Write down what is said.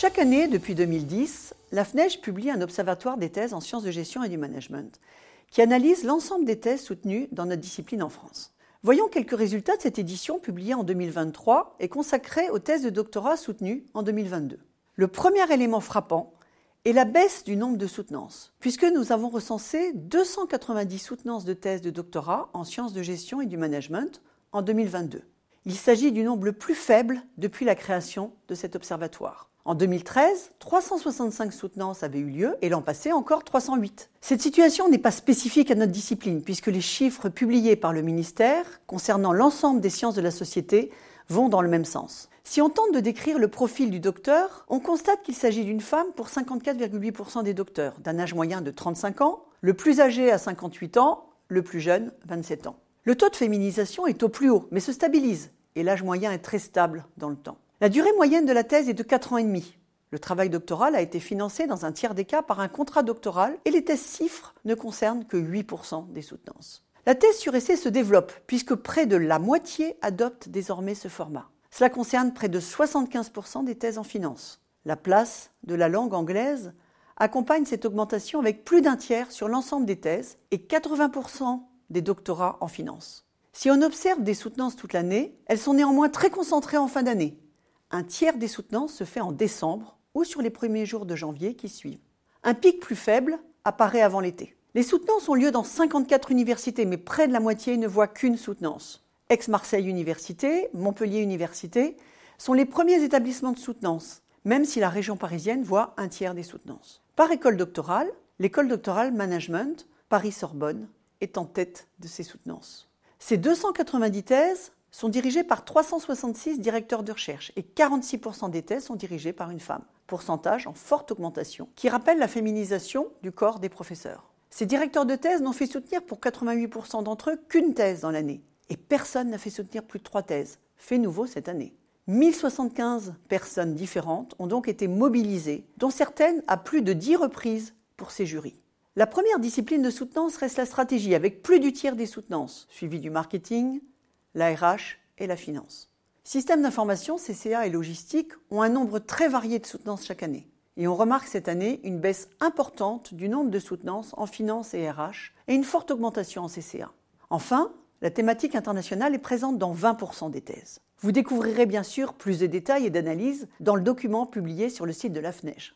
Chaque année, depuis 2010, la FNEJ publie un observatoire des thèses en sciences de gestion et du management qui analyse l'ensemble des thèses soutenues dans notre discipline en France. Voyons quelques résultats de cette édition publiée en 2023 et consacrée aux thèses de doctorat soutenues en 2022. Le premier élément frappant est la baisse du nombre de soutenances, puisque nous avons recensé 290 soutenances de thèses de doctorat en sciences de gestion et du management en 2022. Il s'agit du nombre le plus faible depuis la création de cet observatoire. En 2013, 365 soutenances avaient eu lieu et l'an passé encore 308. Cette situation n'est pas spécifique à notre discipline puisque les chiffres publiés par le ministère concernant l'ensemble des sciences de la société vont dans le même sens. Si on tente de décrire le profil du docteur, on constate qu'il s'agit d'une femme pour 54,8% des docteurs, d'un âge moyen de 35 ans, le plus âgé à 58 ans, le plus jeune 27 ans. Le taux de féminisation est au plus haut, mais se stabilise, et l'âge moyen est très stable dans le temps. La durée moyenne de la thèse est de 4 ans et demi. Le travail doctoral a été financé dans un tiers des cas par un contrat doctoral et les thèses CIFRE ne concernent que 8% des soutenances. La thèse sur essai se développe puisque près de la moitié adopte désormais ce format. Cela concerne près de 75% des thèses en finance. La place de la langue anglaise accompagne cette augmentation avec plus d'un tiers sur l'ensemble des thèses et 80% des doctorats en finance. Si on observe des soutenances toute l'année, elles sont néanmoins très concentrées en fin d'année, un tiers des soutenances se fait en décembre ou sur les premiers jours de janvier qui suivent. Un pic plus faible apparaît avant l'été. Les soutenances ont lieu dans 54 universités, mais près de la moitié ne voient qu'une soutenance. Aix-Marseille Université, Montpellier Université sont les premiers établissements de soutenance, même si la région parisienne voit un tiers des soutenances. Par école doctorale, l'école doctorale Management Paris-Sorbonne est en tête de ces soutenances. Ces 290 thèses sont dirigés par 366 directeurs de recherche et 46% des thèses sont dirigées par une femme, pourcentage en forte augmentation, qui rappelle la féminisation du corps des professeurs. Ces directeurs de thèse n'ont fait soutenir pour 88% d'entre eux qu'une thèse dans l'année, et personne n'a fait soutenir plus de trois thèses, fait nouveau cette année. 1075 personnes différentes ont donc été mobilisées, dont certaines à plus de 10 reprises pour ces jurys. La première discipline de soutenance reste la stratégie, avec plus du tiers des soutenances, suivi du marketing, la RH et la finance. Systèmes d'information, CCA et logistique ont un nombre très varié de soutenances chaque année. Et on remarque cette année une baisse importante du nombre de soutenances en finance et RH et une forte augmentation en CCA. Enfin, la thématique internationale est présente dans 20% des thèses. Vous découvrirez bien sûr plus de détails et d'analyses dans le document publié sur le site de l'AFNEJ.